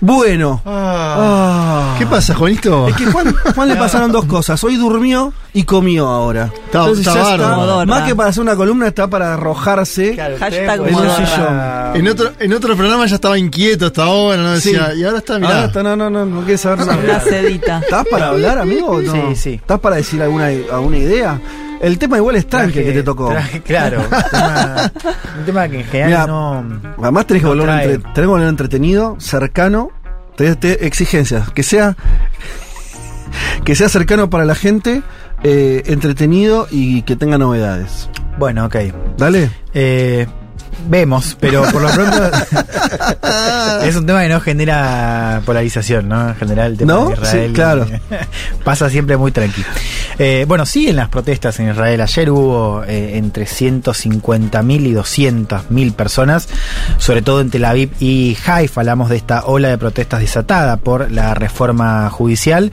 Bueno. Ah. Ah. ¿Qué pasa, Juanito? Es que Juan, Juan le pasaron dos cosas. Hoy durmió y comió ahora. Está- Entonces está ya. Modorra. Más que para hacer una columna, está para arrojarse. Hashtag En un sillón. En otro, en otro programa ya estaba inquieto hasta ahora, ¿no? Decía, Sí. y ahora está, Ah, mirá. está, no, no, no, no quieres saber Una nada. sedita. ¿Estás para hablar, amigo? o No? Sí, sí. ¿Estás para decir alguna, alguna idea? El tema igual es tranqui Traje- que te tocó. claro. un tema- un tema que en general no. Además tenés que, no volver trae. entre- tenés que volver entretenido, cercano. Tenés te- exigencias. Que sea. Que sea cercano para la gente, eh, entretenido y que tenga novedades. Bueno, ok. Dale. Eh, vemos, pero por lo pronto es un tema que no genera polarización, ¿no? En general el tema ¿No? de Israel Sí, claro. pasa siempre muy tranquilo. Eh, bueno, siguen las protestas en Israel. Ayer hubo eh, entre 150.000 y 200.000 personas, sobre todo en Tel Aviv y Haifa. Hablamos de esta ola de protestas desatada por la reforma judicial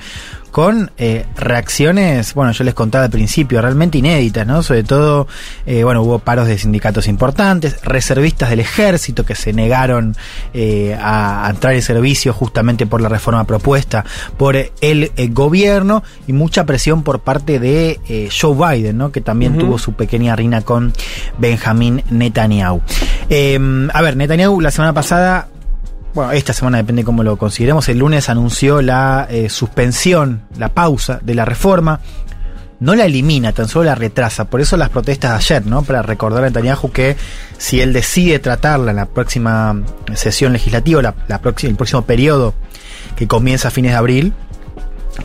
con eh, reacciones, bueno, yo les contaba al principio, realmente inéditas, ¿no? Sobre todo, eh, bueno, hubo paros de sindicatos importantes, reservistas del ejército que se negaron eh, a, a entrar en servicio justamente por la reforma propuesta por el eh, gobierno y mucha presión por parte de Joe Biden, ¿no? Que también tuvo su pequeña rina con Benjamín Netanyahu. Eh, a ver, Netanyahu la semana pasada bueno, esta semana depende cómo lo consideremos, el lunes anunció la eh, suspensión, la pausa de la reforma. No la elimina, tan solo la retrasa. Por eso las protestas de ayer, ¿no? Para recordar a Netanyahu que si él decide tratarla en la próxima sesión legislativa, la, el próximo periodo que comienza a fines de abril,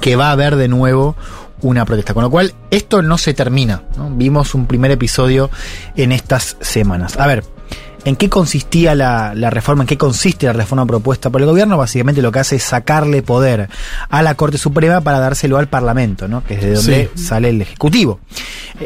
que va a haber de nuevo una protesta. Con lo cual, esto no se termina. ¿no? Vimos un primer episodio en estas semanas. A ver, ¿en qué consistía la, la reforma? ¿En qué consiste la reforma propuesta por el gobierno? Básicamente lo que hace es sacarle poder a la Corte Suprema para dárselo al Parlamento, ¿no? que es de donde sale el Ejecutivo.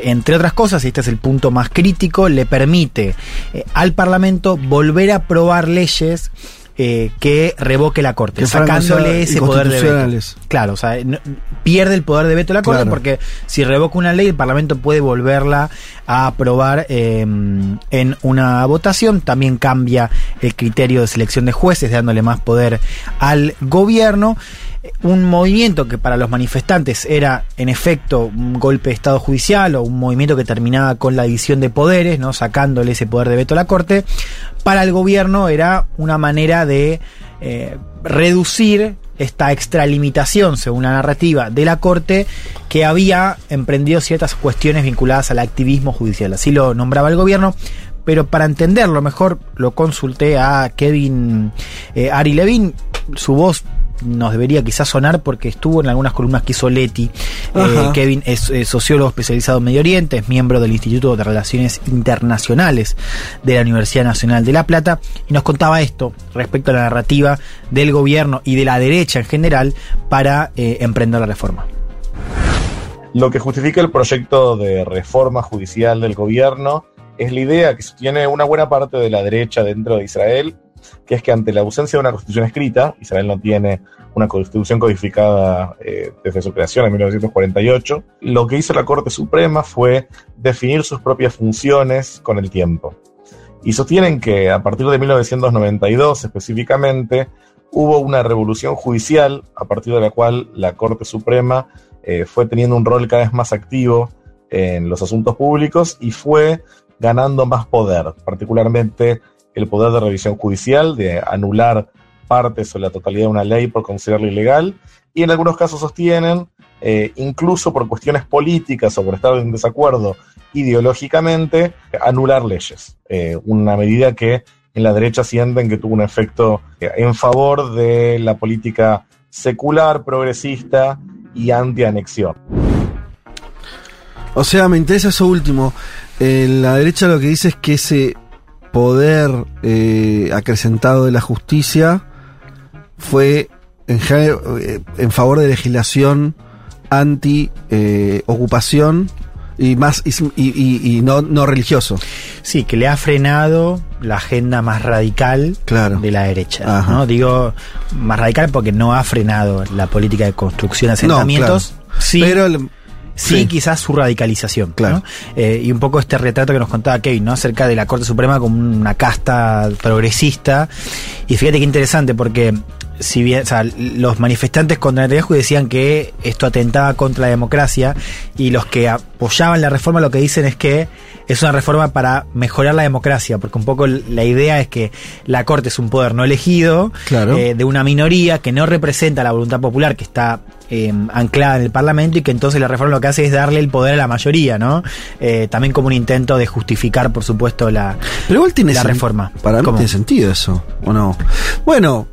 Entre otras cosas, y este es el punto más crítico, le permite eh, al Parlamento volver a aprobar leyes eh, que revoque la Corte, Que sacándole ese poder de veto. Claro, o sea, no- pierde el poder de veto la Corte Claro. porque si revoca una ley, el Parlamento puede volverla a aprobar eh, en una votación. También cambia el criterio de selección de jueces, dándole más poder al gobierno. Un movimiento que para los manifestantes era, en efecto, un golpe de Estado judicial o un movimiento que terminaba con la división de poderes, ¿no? sacándole ese poder de veto a la Corte. Para el gobierno era una manera de eh, reducir esta extralimitación, según la narrativa de la Corte, que había emprendido ciertas cuestiones vinculadas al activismo judicial. Así lo nombraba el gobierno. Pero para entenderlo mejor, lo consulté a Kevin eh, Ari Levin. Su voz nos debería quizás sonar porque estuvo en algunas columnas que hizo Leti. Eh. Kevin es, sociólogo especializado en Medio Oriente, es miembro del Instituto de Relaciones Internacionales de la Universidad Nacional de La Plata y nos contaba esto respecto a la narrativa del gobierno y de la derecha en general para eh, emprender la reforma. Lo que justifica el proyecto de reforma judicial del gobierno es la idea que sostiene una buena parte de la derecha dentro de Israel, que es que ante la ausencia de una constitución escrita, Israel no tiene una constitución codificada eh, desde su creación en 1948, lo que hizo la Corte Suprema fue definir sus propias funciones con el tiempo. Y sostienen que a partir de 1992 específicamente hubo una revolución judicial a partir de la cual la Corte Suprema eh, fue teniendo un rol cada vez más activo en los asuntos públicos y fue ganando más poder, particularmente el poder de revisión judicial, de anular partes o la totalidad de una ley por considerarla ilegal, y en algunos casos sostienen, eh, incluso por cuestiones políticas o por estar en desacuerdo ideológicamente, anular leyes. Eh, una medida que en la derecha sienten que tuvo un efecto eh, en favor de la política secular, progresista y anti-anexión. O sea, me interesa eso último. Eh, la derecha lo que dice es que ese poder eh, acrecentado de la justicia fue en, eh, en favor de legislación anti-ocupación y más y, y- y no, no religioso. Sí, que le ha frenado la agenda más radical Claro. de la derecha. ¿no? Digo más radical porque no ha frenado la política de construcción de No, asentamientos. Sí, Pero el- Sí, Sí. quizás su radicalización. Claro. ¿no? Eh, y un poco este retrato que nos contaba Kevin, ¿no? Acerca de la Corte Suprema como una casta progresista. Y fíjate qué interesante, porque si bien, o sea, los manifestantes contra Netanyahu decían que esto atentaba contra la democracia y los que apoyaban la reforma lo que dicen es que es una reforma para mejorar la democracia, porque un poco la idea es que la Corte es un poder no elegido, Claro. eh, de una minoría que no representa la voluntad popular, que está eh, anclada en el Parlamento y que entonces la reforma lo que hace es darle el poder a la mayoría, ¿no? Eh, también como un intento de justificar, por supuesto, la, Pero igual tiene la reforma. Para mí ¿Cómo? tiene sentido eso, ¿o no? Bueno,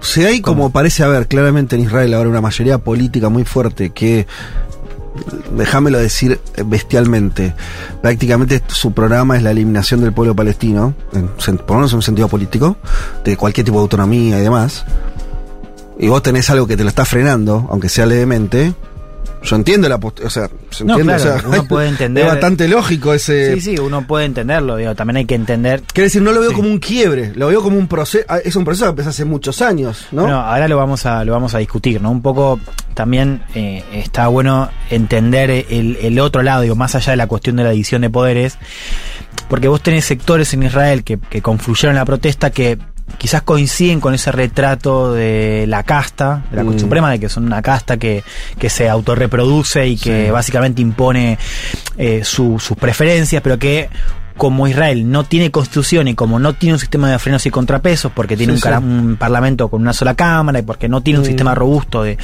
si hay como parece haber claramente en Israel ahora una mayoría política muy fuerte que, déjamelo decir eh, bestialmente, prácticamente su programa es la eliminación del pueblo palestino, en, por lo menos en un sentido político, de cualquier tipo de autonomía y demás, y vos tenés algo que te lo está frenando, aunque sea levemente, yo entiendo la postura, o sea, se No, entiende, claro, o sea, uno puede entender- Es bastante lógico ese... Sí, sí, uno puede entenderlo, digo, también hay que entender Quiero decir, no lo veo Sí. como un quiebre, lo veo como un proceso, es un proceso que empezó hace muchos años, ¿no? Bueno, ahora lo vamos a lo vamos a discutir, ¿no? Un poco también eh, está bueno entender el, el otro lado, digo, más allá de la cuestión de la división de poderes, porque vos tenés sectores en Israel que, que confluyeron en la protesta que quizás coinciden con ese retrato de la casta, de la Corte Mm. Suprema, de que son una casta que, que se autorreproduce y que Sí. básicamente impone eh, su- sus preferencias, pero que como Israel no tiene constitución y como no tiene un sistema de frenos y contrapesos, porque tiene Sí, un, cara- sí. un parlamento con una sola cámara y porque no tiene un Mm. sistema robusto de,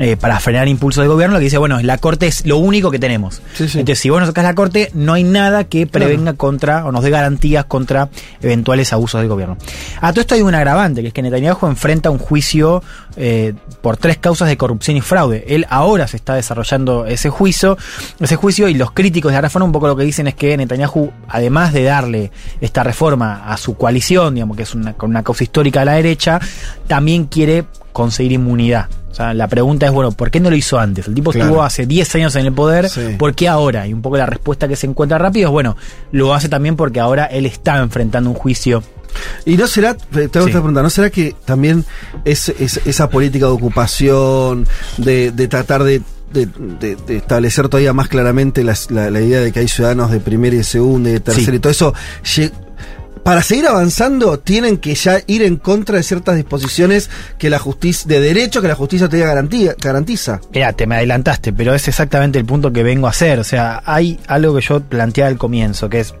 eh, para frenar impulsos de gobierno, lo que dice, bueno, la corte es lo único que tenemos. Sí. Entonces, si vos no sacás la corte, no hay nada que prevenga contra o nos dé garantías contra eventuales abusos del gobierno. A todo esto hay un agravante, que es que Netanyahu enfrenta un juicio eh, por tres causas de corrupción y fraude. Él ahora se está desarrollando ese juicio, ese juicio y los críticos de reforma un poco lo que dicen es que Netanyahu, además de darle esta reforma a su coalición, digamos que es una, una causa histórica de la derecha, también quiere conseguir inmunidad. O sea, la pregunta es, bueno, ¿por qué no lo hizo antes? El tipo Claro. estuvo hace 10 años en el poder, Sí. ¿por qué ahora? Y un poco la respuesta que se encuentra rápido es, bueno, lo hace también porque ahora él está enfrentando un juicio. Y no será, te hago Sí. pregunta, ¿no será que también es, es- esa política de ocupación, de, de tratar de, de- de- de establecer todavía más claramente las- la, la idea de que hay ciudadanos de primera y de segunda y de tercera Sí. y todo eso, para seguir avanzando tienen que ya ir en contra de ciertas disposiciones que la justicia, de derecho que la justicia te garantía, garantiza. Mira, te me adelantaste, pero es exactamente el punto que vengo a hacer. O sea, hay algo que yo planteé al comienzo, que es,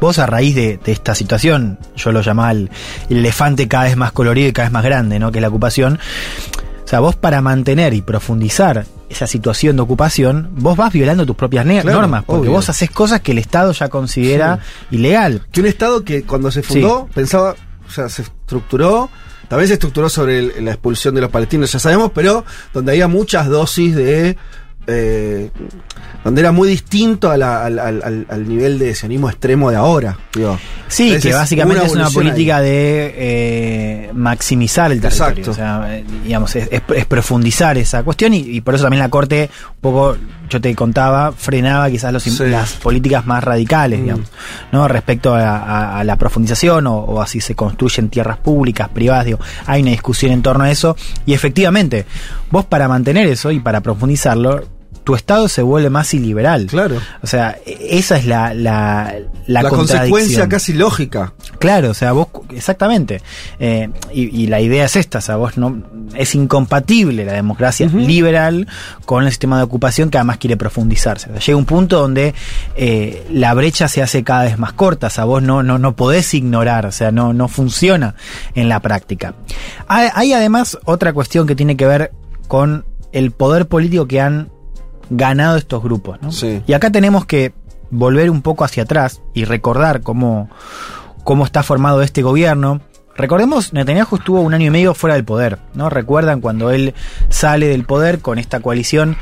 vos a raíz de, de esta situación, yo lo llamaba el, el elefante cada vez más colorido y cada vez más grande, ¿no? Que es la ocupación. O sea, vos para mantener y profundizar esa situación de ocupación, vos vas violando tus propias Claro, normas, porque obvio. vos haces cosas que el Estado ya considera ilegal. Que un Estado que cuando se fundó pensaba, o sea, se estructuró, también se estructuró sobre el- la expulsión de los palestinos, ya sabemos, pero donde había muchas dosis de... eh, donde era muy distinto a la- al, al- nivel de sionismo extremo de ahora. Digo. Sí, Entonces, que básicamente es una política ahí. de eh, maximizar el territorio. Exacto. O sea, eh, digamos, es, es- es profundizar esa cuestión y, y por eso también la Corte, un poco, yo te contaba, frenaba quizás los, Sí. las políticas más radicales, Mm. digamos, ¿no? Respecto a, a- a la profundización o, o así se construyen tierras públicas, privadas, digo, hay una discusión en torno a eso y efectivamente, vos para mantener eso y para profundizarlo, tu Estado se vuelve más iliberal. Claro. O sea, e- esa es la, la, la, La, consecuencia casi lógica. Claro, o sea, vos, exactamente. Eh, y, y la idea es esta, o sea, vos no, es incompatible la democracia liberal con el sistema de ocupación que además quiere profundizarse. O sea, llega un punto donde eh, la brecha se hace cada vez más corta, o sea, vos no, no, no podés ignorar, o sea, no, no funciona en la práctica. Hay, hay además otra cuestión que tiene que ver con el poder político que han ganado estos grupos, ¿no? Sí. Y acá tenemos que volver un poco hacia atrás y recordar cómo, cómo está formado este gobierno. Recordemos, Netanyahu estuvo un año y medio fuera del poder, ¿no? Recuerdan cuando él sale del poder con esta coalición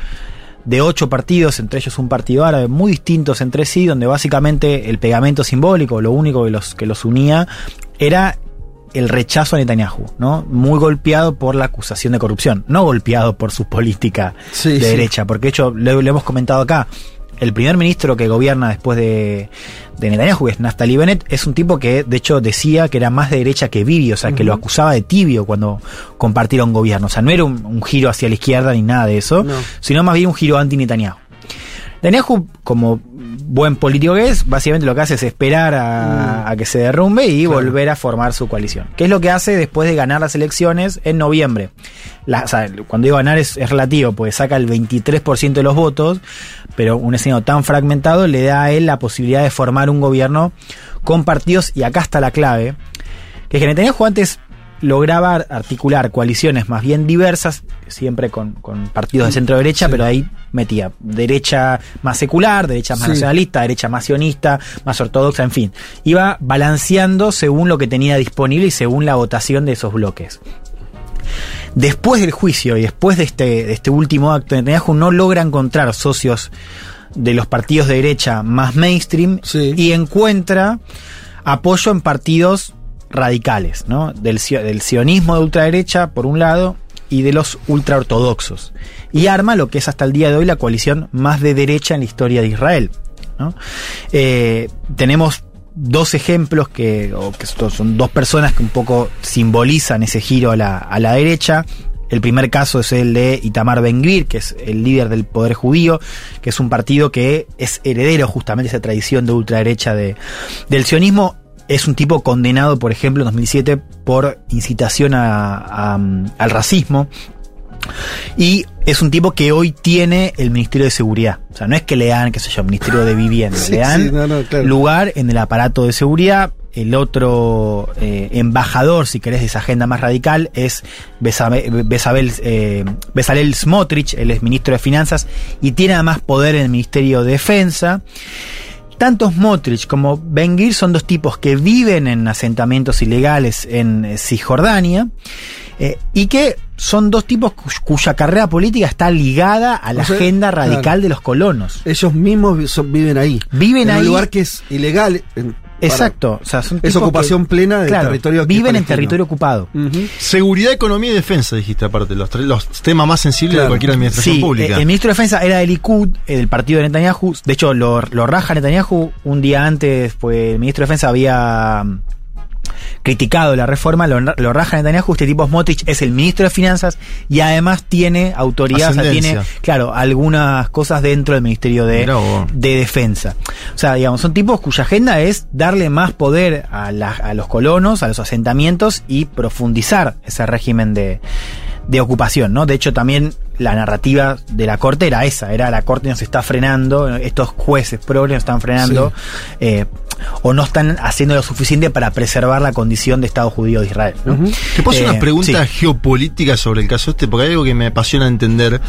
de ocho partidos, entre ellos un partido árabe, muy distintos entre sí, donde básicamente el pegamento simbólico, lo único que los, que los unía, era el rechazo a Netanyahu, ¿no? Muy golpeado por la acusación de corrupción, no golpeado por su política Sí, de sí. derecha, porque de hecho lo, lo hemos comentado acá. El primer ministro que gobierna después de, de Netanyahu, que es Naftali Bennett, es un tipo que de hecho decía que era más de derecha que Bibi, o sea, que lo acusaba de tibio cuando compartieron gobierno. O sea, no era un, un giro hacia la izquierda ni nada de eso, No. sino más bien un giro anti-Netanyahu. Netanyahu, como buen político que es, básicamente lo que hace es esperar a, a que se derrumbe y volver a formar su coalición. ¿Qué es lo que hace después de ganar las elecciones en noviembre? La- o sea, cuando digo ganar es, es relativo, porque saca el 23% de los votos, pero un escenario tan fragmentado le da a él la posibilidad de formar un gobierno con partidos, y acá está la clave, que es que Netanyahu antes lograba articular coaliciones más bien diversas, siempre con, con partidos de centro derecha, Sí. pero ahí metía derecha más secular, derecha más Sí. nacionalista, derecha más sionista, más ortodoxa, en fin. Iba balanceando según lo que tenía disponible y según la votación de esos bloques. Después del juicio y después de este, de este último acto, Netanyahu no logra encontrar socios de los partidos de derecha más mainstream Sí. y encuentra apoyo en partidos radicales, ¿no? Del, sio- del sionismo de ultraderecha, por un lado, y de los ultraortodoxos. Y arma lo que es hasta el día de hoy la coalición más de derecha en la historia de Israel. Eh, tenemos dos ejemplos que, o que son dos personas que un poco simbolizan ese giro a la, derecha. El primer caso es el de Itamar Ben-Gvir, que es el líder del poder judío, que es un partido que es heredero justamente de esa tradición de ultraderecha de, del sionismo. Es un tipo condenado, por ejemplo, en 2007 por incitación a- a- al racismo. Y es un tipo que hoy tiene el Ministerio de Seguridad. O sea, no es que le dan, qué sé yo, Ministerio de Vivienda. Sí, le dan sí, no, no, claro. lugar en el aparato de seguridad. El otro eh, embajador, si querés, de esa agenda más radical es Besabe- Besabel, eh, Bezalel Smotrich, él es ministro de Finanzas y tiene además poder en el Ministerio de Defensa. Tanto Smotrich como Ben-Gvir son dos tipos que viven en asentamientos ilegales en eh, Cisjordania eh, y que son dos tipos cu- cuya carrera política está ligada a la O sea, agenda radical claro. de los colonos. Ellos mismos son- viven ahí. Viven en ahí. un lugar que es ilegal. en- Exacto. O sea, son Es ocupación que- plena del claro, territorio Viven en territorio ocupado. Seguridad, economía y defensa, dijiste aparte, los, tres- los temas más sensibles Claro. de cualquier administración Sí, pública. eh, el ministro de Defensa era del Likud, eh, del partido de Netanyahu. De hecho, lo, lo raja Netanyahu. Un día antes, pues el ministro de Defensa había criticado la reforma, lo, lo raja Netanyahu. Este tipo Smotrich es el ministro de Finanzas y además tiene autoridad, o sea, tiene, claro, algunas cosas dentro del Ministerio de, Defensa. O sea, digamos, son tipos cuya agenda es darle más poder a, la- a los colonos, a los asentamientos y profundizar ese régimen de, de ocupación, ¿no? De hecho, también la narrativa de la corte era esa, era la corte nos está frenando, estos jueces progres nos están frenando, eh, o no están haciendo lo suficiente para preservar la condición de Estado judío de Israel. ¿no? Ujú. Te puedo hacer Eh, unas preguntas sí. geopolíticas sobre el caso este, porque hay algo que me apasiona entender,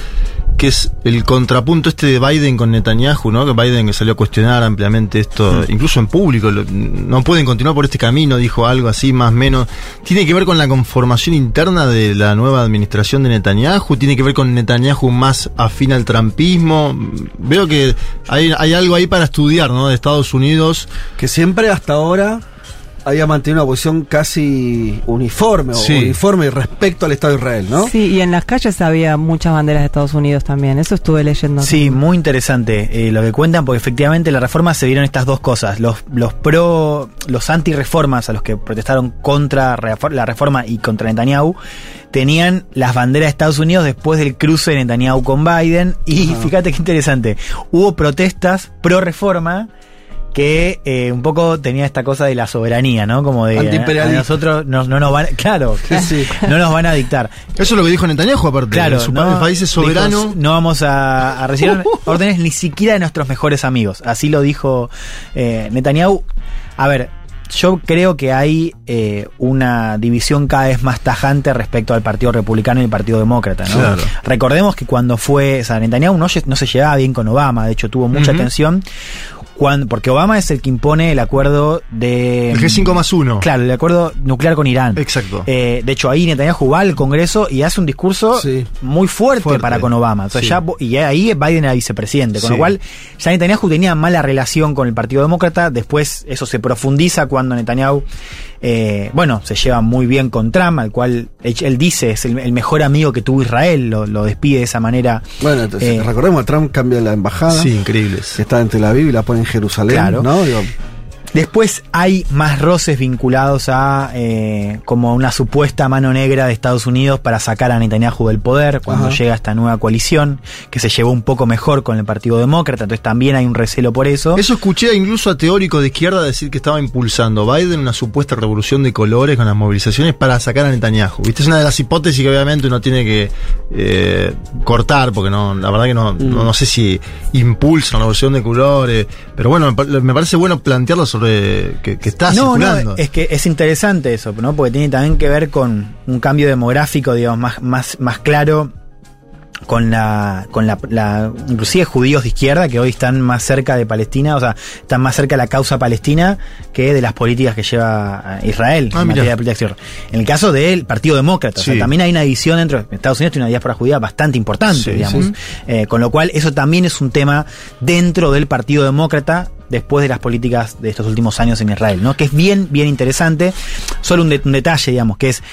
que es el contrapunto este de Biden con Netanyahu, ¿no? Que Biden que salió a cuestionar ampliamente esto, incluso en público, lo- no pueden continuar por este camino, dijo algo así, más o menos. ¿Tiene que ver con la conformación interna de la nueva administración de Netanyahu? ¿Tiene que ver con Netanyahu más afín al trampismo? Veo que hay, hay algo ahí para estudiar, ¿no? De Estados Unidos. Que siempre hasta ahora había mantenido una posición casi uniforme Sí. o uniforme respecto al Estado de Israel, ¿no? Sí, y en las calles había muchas banderas de Estados Unidos también. Eso estuve leyendo. Sí, muy interesante eh, lo que cuentan, porque efectivamente la reforma se vieron estas dos cosas. Los, los pro, los anti-reformas a los que protestaron contra la reforma y contra Netanyahu, tenían las banderas de Estados Unidos después del cruce de Netanyahu con Biden. Y fíjate qué interesante, hubo protestas pro reforma que eh, un poco tenía esta cosa de la soberanía, ¿no? Como de a nosotros no, no nos van, claro, Sí. no nos van a dictar. Eso es lo que dijo Netanyahu, aparte. Claro, Su no, pa- país es soberano. dijo, no vamos a, a recibir órdenes ni siquiera de nuestros mejores amigos. Así lo dijo eh, Netanyahu. A ver, yo creo que hay eh, una división cada vez más tajante respecto al Partido Republicano y el Partido Demócrata. ¿no? Claro. Recordemos que cuando fue, o sea, Netanyahu no, se llevaba bien con Obama, de hecho tuvo mucha Ujú. tensión. Cuando, porque Obama es el que impone el acuerdo de... El G5 más uno. Claro, el acuerdo nuclear con Irán. Exacto. Eh, de hecho, ahí Netanyahu va al Congreso y hace un discurso Sí. muy fuerte, Fuerte. para con Obama. O sea, Sí. ya, y ahí Biden era vicepresidente. Con Sí. lo cual, ya Netanyahu tenía mala relación con el Partido Demócrata. Después eso se profundiza cuando Netanyahu, eh, bueno, se lleva muy bien con Trump, al cual él, él dice es el, el mejor amigo que tuvo Israel. Lo, lo despide de esa manera. Bueno, entonces, Eh, recordemos, Trump cambia la embajada, Sí, increíbles. que está en Tel Aviv y la pone en Jerusalén, Claro. ¿no? Digo, Después hay más roces vinculados a eh, como una supuesta mano negra de Estados Unidos para sacar a Netanyahu del poder cuando llega esta nueva coalición, que se llevó un poco mejor con el Partido Demócrata, entonces también hay un recelo por eso. Eso escuché incluso a teóricos de izquierda decir que estaba impulsando Biden una supuesta revolución de colores con las movilizaciones para sacar a Netanyahu. Viste, es una de las hipótesis que obviamente uno tiene que eh, cortar, porque no, la verdad que no, no, no sé si impulsa una revolución de colores, pero bueno, me, me parece bueno plantearlo sobre que, que está no, circulando. no, es que es interesante eso, ¿no? Porque tiene también que ver con un cambio demográfico, digamos, más, más, más claro con la, con la, la- inclusive judíos de izquierda que hoy están más cerca de Palestina, o sea, están más cerca de la causa palestina que de las políticas que lleva eh, Israel Ah, en materia de exterior. En el caso del Partido Demócrata, o sea, también hay una división dentro de Estados Unidos, tiene una diáspora judía bastante importante, Sí, digamos. sí. Eh, con lo cual, eso también es un tema dentro del Partido Demócrata después de las políticas de estos últimos años en Israel, ¿no? Que es bien, bien interesante. Solo un, de- un detalle, digamos, que es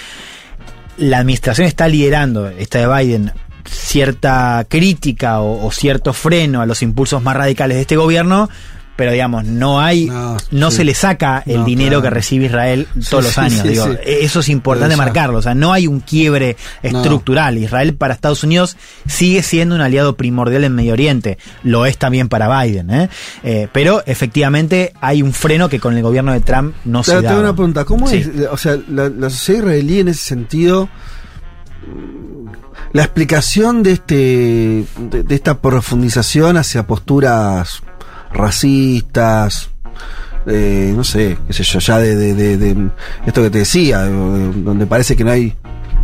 la administración está liderando, esta de Biden, cierta crítica o, o cierto freno a los impulsos más radicales de este gobierno, pero digamos, no hay, no, No, sí. se le saca el No, dinero claro. que recibe Israel Sí, todos los años. sí, digo, sí. Eso es importante marcarlo, o sea, no hay un quiebre No. estructural. Israel para Estados Unidos sigue siendo un aliado primordial en Medio Oriente, lo es también para Biden, ¿eh? Eh, pero efectivamente hay un freno que con el gobierno de Trump no Te, se te da. hago una pregunta, ¿cómo es? O sea, la, la sociedad israelí en ese sentido, la explicación de este de, esta profundización hacia posturas racistas, eh, no sé, qué sé yo, ya de, de- de- esto que te decía, de- de- donde parece que no hay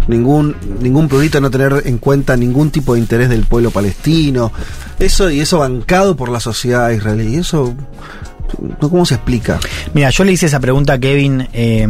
ningún ningún prurito no tener en cuenta ningún tipo de interés del pueblo palestino, eso y eso bancado por la sociedad israelí, eso. ¿cómo se explica? Mira, yo le hice esa pregunta a Kevin eh,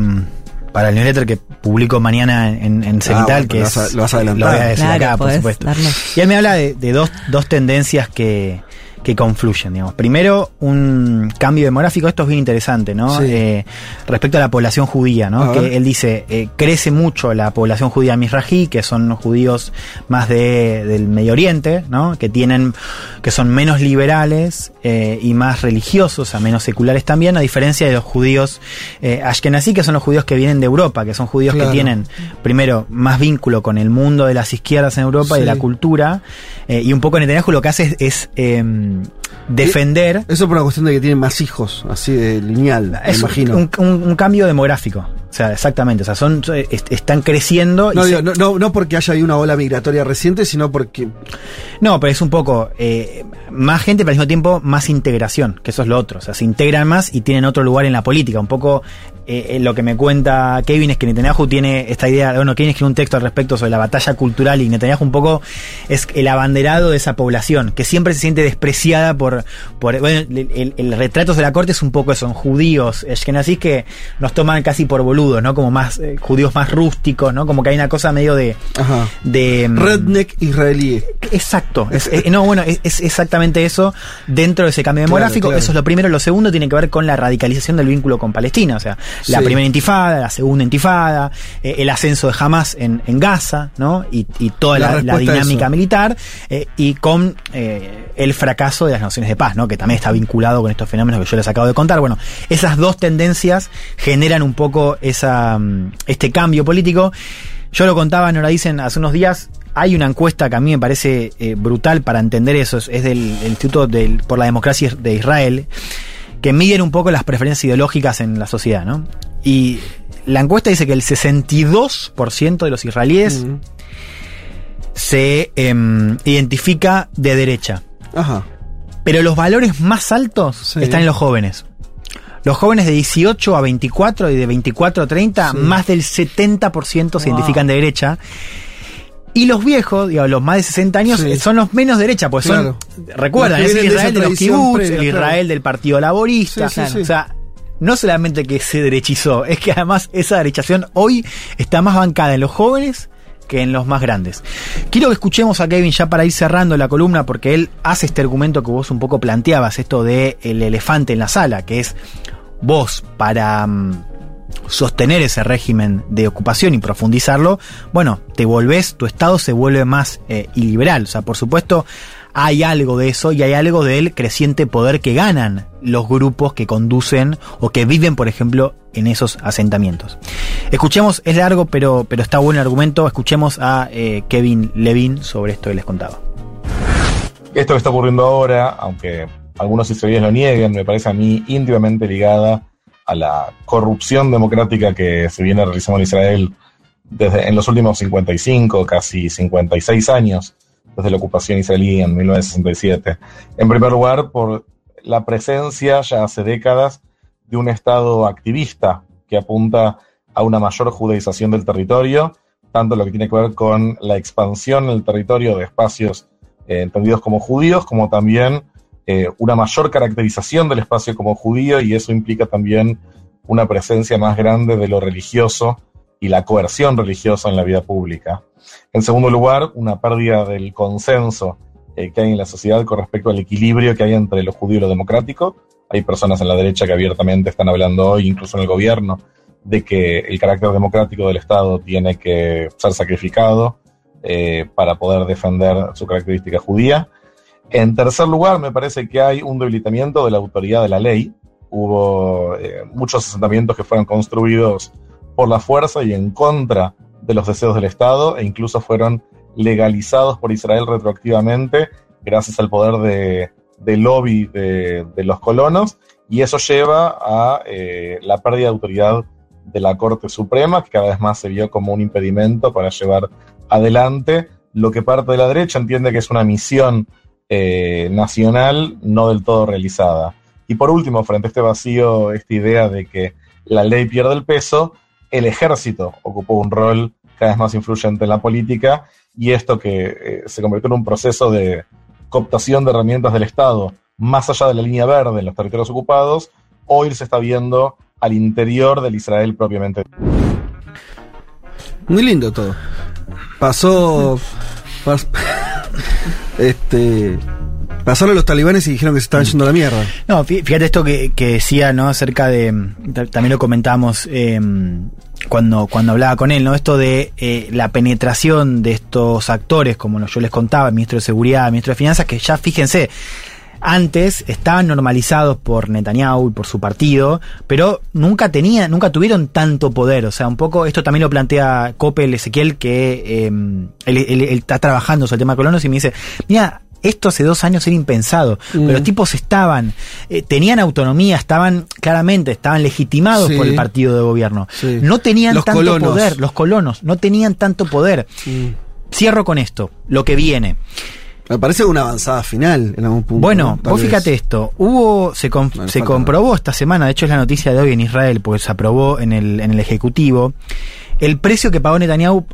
para el newsletter que publico mañana en, en Cenital, bueno, que lo es. vas a- lo vas a adelantar. voy a decir Claro, acá, por supuesto. darnos. Y él me habla de, de dos, dos tendencias que, que confluyen, digamos. Primero, un cambio demográfico, esto es bien interesante, ¿no? Sí. Eh, respecto a la población judía, ¿no? A ver. Que él dice, eh, crece mucho la población judía misrají, que son los judíos más de, del Medio Oriente, ¿no? Que tienen, que son menos liberales eh, y más religiosos, o sea, menos seculares también, a diferencia de los judíos eh, ashkenazí, que son los judíos que vienen de Europa, que son judíos Claro. que tienen, primero, más vínculo con el mundo de las izquierdas en Europa y de la cultura, y un poco Netanyahu lo que hace es, es, em, defender Eso por una cuestión de que tienen más hijos, así de lineal, me es imagino. un, un- un cambio demográfico. O sea, exactamente. O sea, son, est- están creciendo. y se- no, no, no porque haya habido una ola migratoria reciente, sino porque. No, pero es un poco eh, más gente, pero al mismo tiempo más integración, que eso es lo otro. O sea, se integran más y tienen otro lugar en la política. Un poco eh, eh, lo que me cuenta Kevin es que Netanyahu tiene esta idea, bueno, Kevin escribió un texto al respecto sobre la batalla cultural y Netanyahu un poco es el abanderado de esa población, que siempre se siente despreciada por, por bueno, el, el- el retrato de la corte es un poco eso, son judíos, así que nos toman casi por boludos, ¿no? Como más, eh, judíos más rústicos, ¿no? Como que hay una cosa medio de... Ajá. de mm, Redneck israelí. Exacto. Es- no, bueno, es, es exactamente eso dentro de ese cambio demográfico. claro. Eso es lo primero. Lo segundo tiene que ver con la radicalización del vínculo con Palestina. O sea, la Sí. primera intifada, la segunda intifada, eh, el ascenso de Hamas en, en Gaza, ¿no? Y, y toda La dinámica militar. eh, y con el fracaso de las Naciones de Paz, ¿no? Que también está vinculado con estos fenómenos que yo les acabo de contar. Bueno, esas dos tendencias generan un poco esa, mm, este cambio político. Yo lo contaba, nos la dicen hace unos días. Hay una encuesta que a mí me parece eh, brutal para entender eso. Es, es del el Instituto del- por la Democracia de Israel, que miden un poco las preferencias ideológicas en la sociedad, ¿no? Y la encuesta dice que el 62% de los israelíes Mm. se em, identifica de derecha. Ajá. Pero los valores más altos Sí. están en los jóvenes. Los jóvenes de 18 a 24 y de 24 a 30, Sí. más del 70% se Wow. identifican de derecha. Y los viejos, digamos, los más de 60 años, Sí. son los menos derecha, pues Claro. son, recuerdan, es el de Israel de los kibbutz, previa, el claro. Israel del Partido Laborista. Sí. O sea, no solamente que se derechizó, es que además esa derechación hoy está más bancada en los jóvenes que en los más grandes. Quiero que escuchemos a Kevin ya para ir cerrando la columna, porque él hace este argumento que vos un poco planteabas, esto de el elefante en la sala, que es vos para mm, sostener ese régimen de ocupación y profundizarlo, bueno, te volvés, tu Estado se vuelve más eh, iliberal. O sea, por supuesto, hay algo de eso y hay algo del creciente poder que ganan los grupos que conducen o que viven, por ejemplo, en esos asentamientos. Escuchemos, es largo, pero, pero está bueno el argumento. Escuchemos a eh, Kevin Levin sobre esto que les contaba. Esto que está ocurriendo ahora, aunque algunos israelíes lo nieguen, me parece a mí íntimamente ligada a la corrupción democrática que se viene realizando en Israel desde en los últimos 55, casi 56 años, desde la ocupación israelí en 1967. En primer lugar, por la presencia ya hace décadas de un Estado activista que apunta a una mayor judaización del territorio, tanto lo que tiene que ver con la expansión en el territorio de espacios eh, entendidos como judíos, como también eh, una mayor caracterización del espacio como judío, y eso implica también una presencia más grande de lo religioso y la coerción religiosa en la vida pública. En segundo lugar, una pérdida del consenso eh, que hay en la sociedad con respecto al equilibrio que hay entre lo judío y lo democrático. Hay personas en la derecha que abiertamente están hablando hoy, incluso en el gobierno, de que el carácter democrático del Estado tiene que ser sacrificado eh, para poder defender su característica judía. En tercer lugar, me parece que hay un debilitamiento de la autoridad de la ley. Hubo eh, muchos asentamientos que fueron construidos por la fuerza y en contra de los deseos del Estado e incluso fueron legalizados por Israel retroactivamente gracias al poder de, de lobby de, de, los colonos y eso lleva a eh, la pérdida de autoridad de la Corte Suprema, que cada vez más se vio como un impedimento para llevar adelante lo que parte de la derecha entiende que es una misión eh, nacional no del todo realizada. Y por último, frente a este vacío, esta idea de que la ley pierde el peso, el ejército ocupó un rol cada vez más influyente en la política y esto que eh, se convirtió en un proceso de cooptación de herramientas del Estado más allá de la línea verde en los territorios ocupados, hoy se está viendo al interior del Israel propiamente. Muy lindo todo. Pasó. pas- este. Pasaron los talibanes y dijeron que se estaban yendo a la mierda. No, fí- fíjate esto que, que decía, ¿no? Acerca de. ta- También lo comentamos eh, cuando, cuando hablaba con él, ¿no? Esto de eh, la penetración de estos actores, como yo les contaba, el ministro de Seguridad, el ministro de Finanzas, que ya fíjense. Antes estaban normalizados por Netanyahu y por su partido, pero nunca tenía, nunca tuvieron tanto poder. O sea, un poco esto también lo plantea Coppel Ezequiel, que eh, él, él- él está trabajando sobre el tema de colonos y me dice, mira, esto hace dos años era impensado, Mm. pero los tipos estaban, eh, tenían autonomía, estaban, claramente, estaban legitimados Sí. por el partido de gobierno. Sí. No tenían Los tanto colonos. poder, los colonos, no tenían tanto poder. Cierro con esto, lo que viene. Me parece una avanzada final en algún punto. Bueno, vos vez. fíjate esto, hubo, se, com- comprobó esta semana, de hecho es la noticia de hoy en Israel, porque se aprobó en el, en el Ejecutivo, el precio que pagó Netanyahu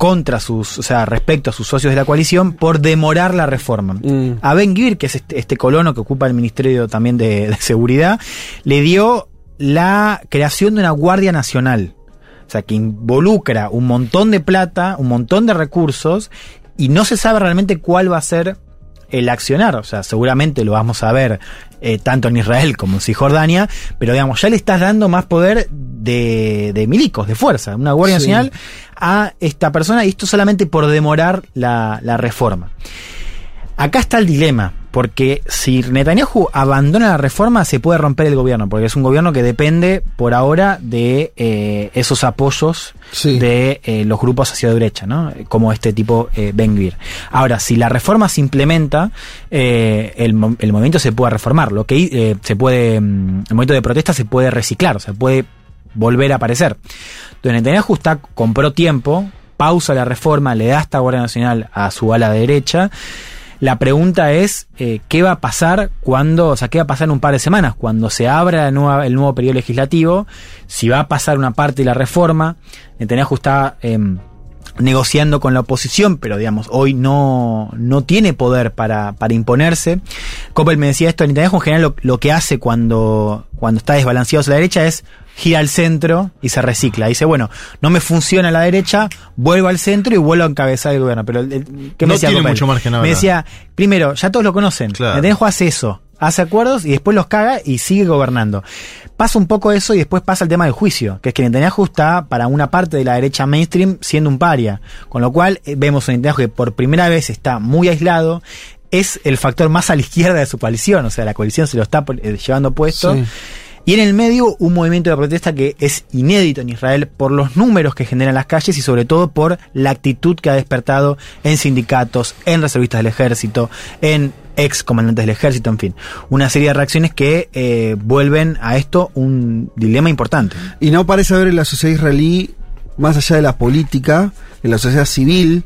contra sus, o sea, respecto a sus socios de la coalición por demorar la reforma. Mm. A Ben Gvir, que es este, este colono que ocupa el Ministerio también de, de Seguridad, le dio la creación de una Guardia Nacional. O sea, que involucra un montón de plata, un montón de recursos, y no se sabe realmente cuál va a ser el accionar. O sea, seguramente lo vamos a ver eh, tanto en Israel como en Cisjordania, pero digamos, ya le estás dando más poder de, de milicos, de fuerza, una Guardia Sí. Nacional a esta persona, y esto solamente por demorar la, la reforma. Acá está el dilema, porque si Netanyahu abandona la reforma se puede romper el gobierno, porque es un gobierno que depende por ahora de eh, esos apoyos Sí. de eh, los grupos hacia la derecha, ¿no? como este tipo eh, Ben Gvir. Ahora, si la reforma se implementa, eh, el, el movimiento se puede reformar, lo que eh, se puede, mm, el movimiento de protesta se puede reciclar, o sea, puede volver a aparecer. Entonces Netanyahu está, compró tiempo, pausa la reforma, le da esta Guardia Nacional a su ala derecha. La pregunta es, eh, ¿qué va a pasar cuando, o sea, qué va a pasar en un par de semanas, cuando se abra el nuevo periodo legislativo? Si va a pasar una parte de la reforma, Netanyahu está em, negociando con la oposición, pero digamos, hoy no, no tiene poder para, para imponerse. Coppel me decía esto, Netanyahu en general lo, lo que hace cuando, cuando está desbalanceado hacia la derecha es gira al centro y se recicla. Dice, bueno, no me funciona la derecha, vuelvo al centro y vuelvo a encabezar el gobierno. Pero, el- ¿qué me No decía tiene Coppel? mucho margen, la Me decía, primero, ya todos lo conocen. Claro. Netanyahu hace eso. Hace acuerdos y después los caga y sigue gobernando. Pasa un poco eso y después pasa el tema del juicio, que es que Netanyahu está para una parte de la derecha mainstream siendo un paria, con lo cual eh, vemos a Netanyahu que por primera vez está muy aislado, es el factor más a la izquierda de su coalición, o sea, la coalición se lo está eh, llevando puesto. Sí. Y en el medio un movimiento de protesta que es inédito en Israel por los números que generan las calles y sobre todo por la actitud que ha despertado en sindicatos, en reservistas del ejército, en ex comandantes del ejército, en fin. Una serie de reacciones que eh, vuelven a esto un dilema importante. Y no parece haber en la sociedad israelí, más allá de la política, en la sociedad civil,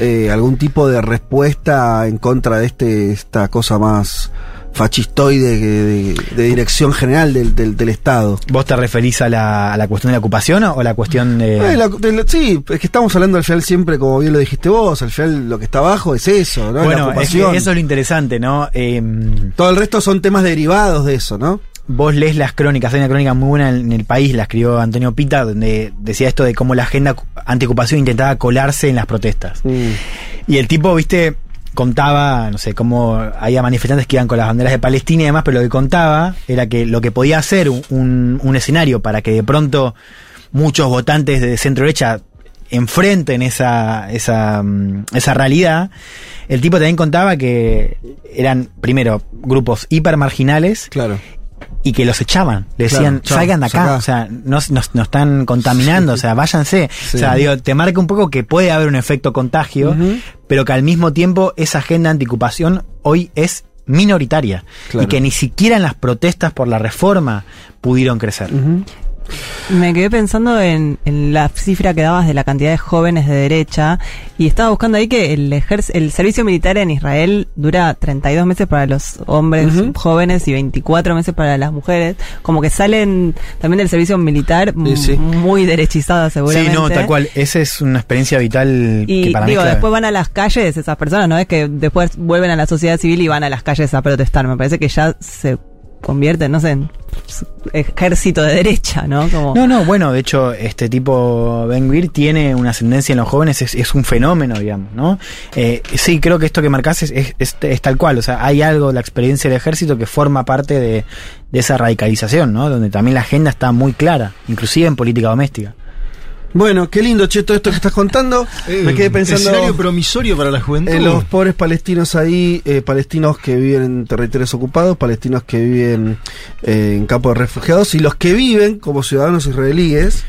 eh, algún tipo de respuesta en contra de este esta cosa más fascistoide de, dirección general del, del, del Estado. ¿Vos te referís a la, a la cuestión de la ocupación o la cuestión de... Eh, la- de la- sí, es que estamos hablando al final siempre, como bien lo dijiste vos, al final lo que está abajo es eso, ¿no? la bueno, es que ocupación. eso es lo interesante, ¿no? Em, Todo el resto son temas derivados de eso, ¿no? vos lees las crónicas, hay una crónica muy buena en el país, la escribió Antonio Pita, donde decía esto de cómo la agenda antiocupación intentaba colarse en las protestas. Y el tipo, viste, contaba, no sé, cómo había manifestantes que iban con las banderas de Palestina y demás, pero lo que contaba era que lo que podía hacer un, un- escenario para que de pronto muchos votantes de centro derecha enfrenten esa, esa, mm, esa realidad, el tipo también contaba que eran, primero, grupos hipermarginales Claro. Y que los echaban. Le decían, Claro, chao, salgan de acá, sacá. o sea, nos, nos, nos están contaminando, o sea, váyanse. Sí. O sea, digo, te marca un poco que puede haber un efecto contagio, pero que al mismo tiempo esa agenda antiocupación hoy es minoritaria Claro. y que ni siquiera en las protestas por la reforma pudieron crecer. Me quedé pensando en, en la cifra que dabas de la cantidad de jóvenes de derecha y estaba buscando ahí que el, el servicio militar en Israel dura 32 meses para los hombres jóvenes y 24 meses para las mujeres. Como que salen también del servicio militar Sí, sí. muy derechizadas Sí, seguramente. no, tal cual. Esa es una experiencia vital Y que para mí digo, clave. después van a las calles esas personas, ¿no? Es que después vuelven a la sociedad civil y van a las calles a protestar. Me parece que ya se convierte, no sé, en ejército de derecha, ¿no? Como, No, no, bueno, de hecho, este tipo Ben Gvir tiene una ascendencia en los jóvenes, es, es un fenómeno, digamos, ¿no? Eh, sí, creo que esto que marcás es, es, es- es tal cual, o sea, hay algo de la experiencia del ejército que forma parte de, de esa radicalización, ¿no? Donde también la agenda está muy clara, inclusive en política doméstica. Bueno, qué lindo, che, todo esto que estás contando. Me quedé pensando Escenario promisorio para la juventud. en los pobres palestinos ahí, eh, palestinos que viven en territorios ocupados, palestinos que viven eh, en campos de refugiados y los que viven como ciudadanos israelíes.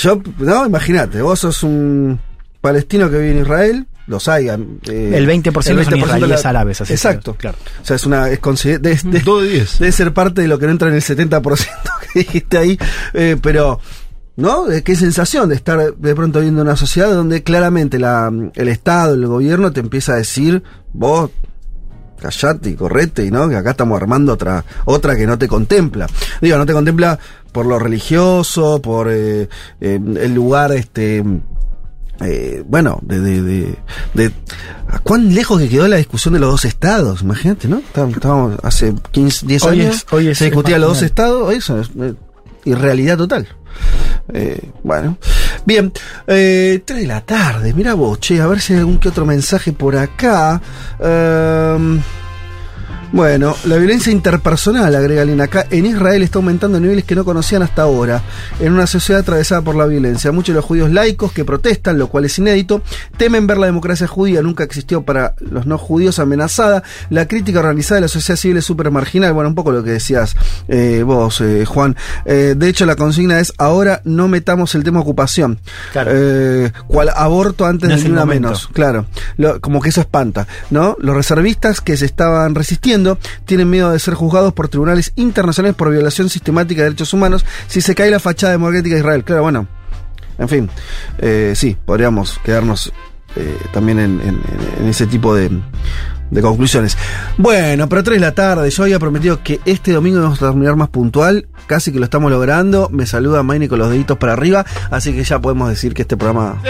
Yo, no, imagínate, vos sos un palestino que vive en Israel, los hay. eh, El 20% son de la- israelíes árabes, así Exacto, claro. O sea, es una. Es consider- de- de- de. Debe ser parte de lo que no entra en el 70% que dijiste ahí, eh, pero, ¿no? Eh, Qué sensación de estar de pronto viendo una sociedad donde claramente la, el Estado, el gobierno te empieza a decir, vos callate y correte, y no, que acá estamos armando otra, otra que no te contempla. Digo, no te contempla por lo religioso, por eh, eh, el lugar, este, eh, bueno, de, de, de, de- ¿a cuán lejos que quedó la discusión de los dos estados, imagínate, ¿no? Estábamos, hace 15, 10 Hoy años, es- hoy es se discutía los dos estados, hoy eso es irrealidad total. Eh, bueno, bien, eh, 3 de la tarde, mira vos, che, a ver si hay algún que otro mensaje por acá. Ehm, bueno, la violencia interpersonal, agrega Lina acá, en Israel está aumentando a niveles que no conocían hasta ahora. En una sociedad atravesada por la violencia, muchos de los judíos laicos que protestan, lo cual es inédito, temen ver la democracia judía, nunca existió para los no judíos amenazada. La crítica organizada de la sociedad civil es súper marginal. Bueno, un poco lo que decías eh, vos, eh, Juan. Eh, de hecho, la consigna es ahora no metamos el tema ocupación. Claro. Eh, cual aborto antes No de una menos. Claro, Lo- como que eso espanta, ¿no? Los reservistas que se estaban resistiendo tienen miedo de ser juzgados por tribunales internacionales por violación sistemática de derechos humanos si se cae la fachada democrática de Israel. Claro, bueno, en fin, eh, sí, podríamos quedarnos eh, también en, ese tipo de, de conclusiones. Bueno, pero 3 de la tarde, yo había prometido que este domingo íbamos a terminar más puntual, casi que lo estamos logrando. Me saluda Maine con los deditos para arriba, así que ya podemos decir que este programa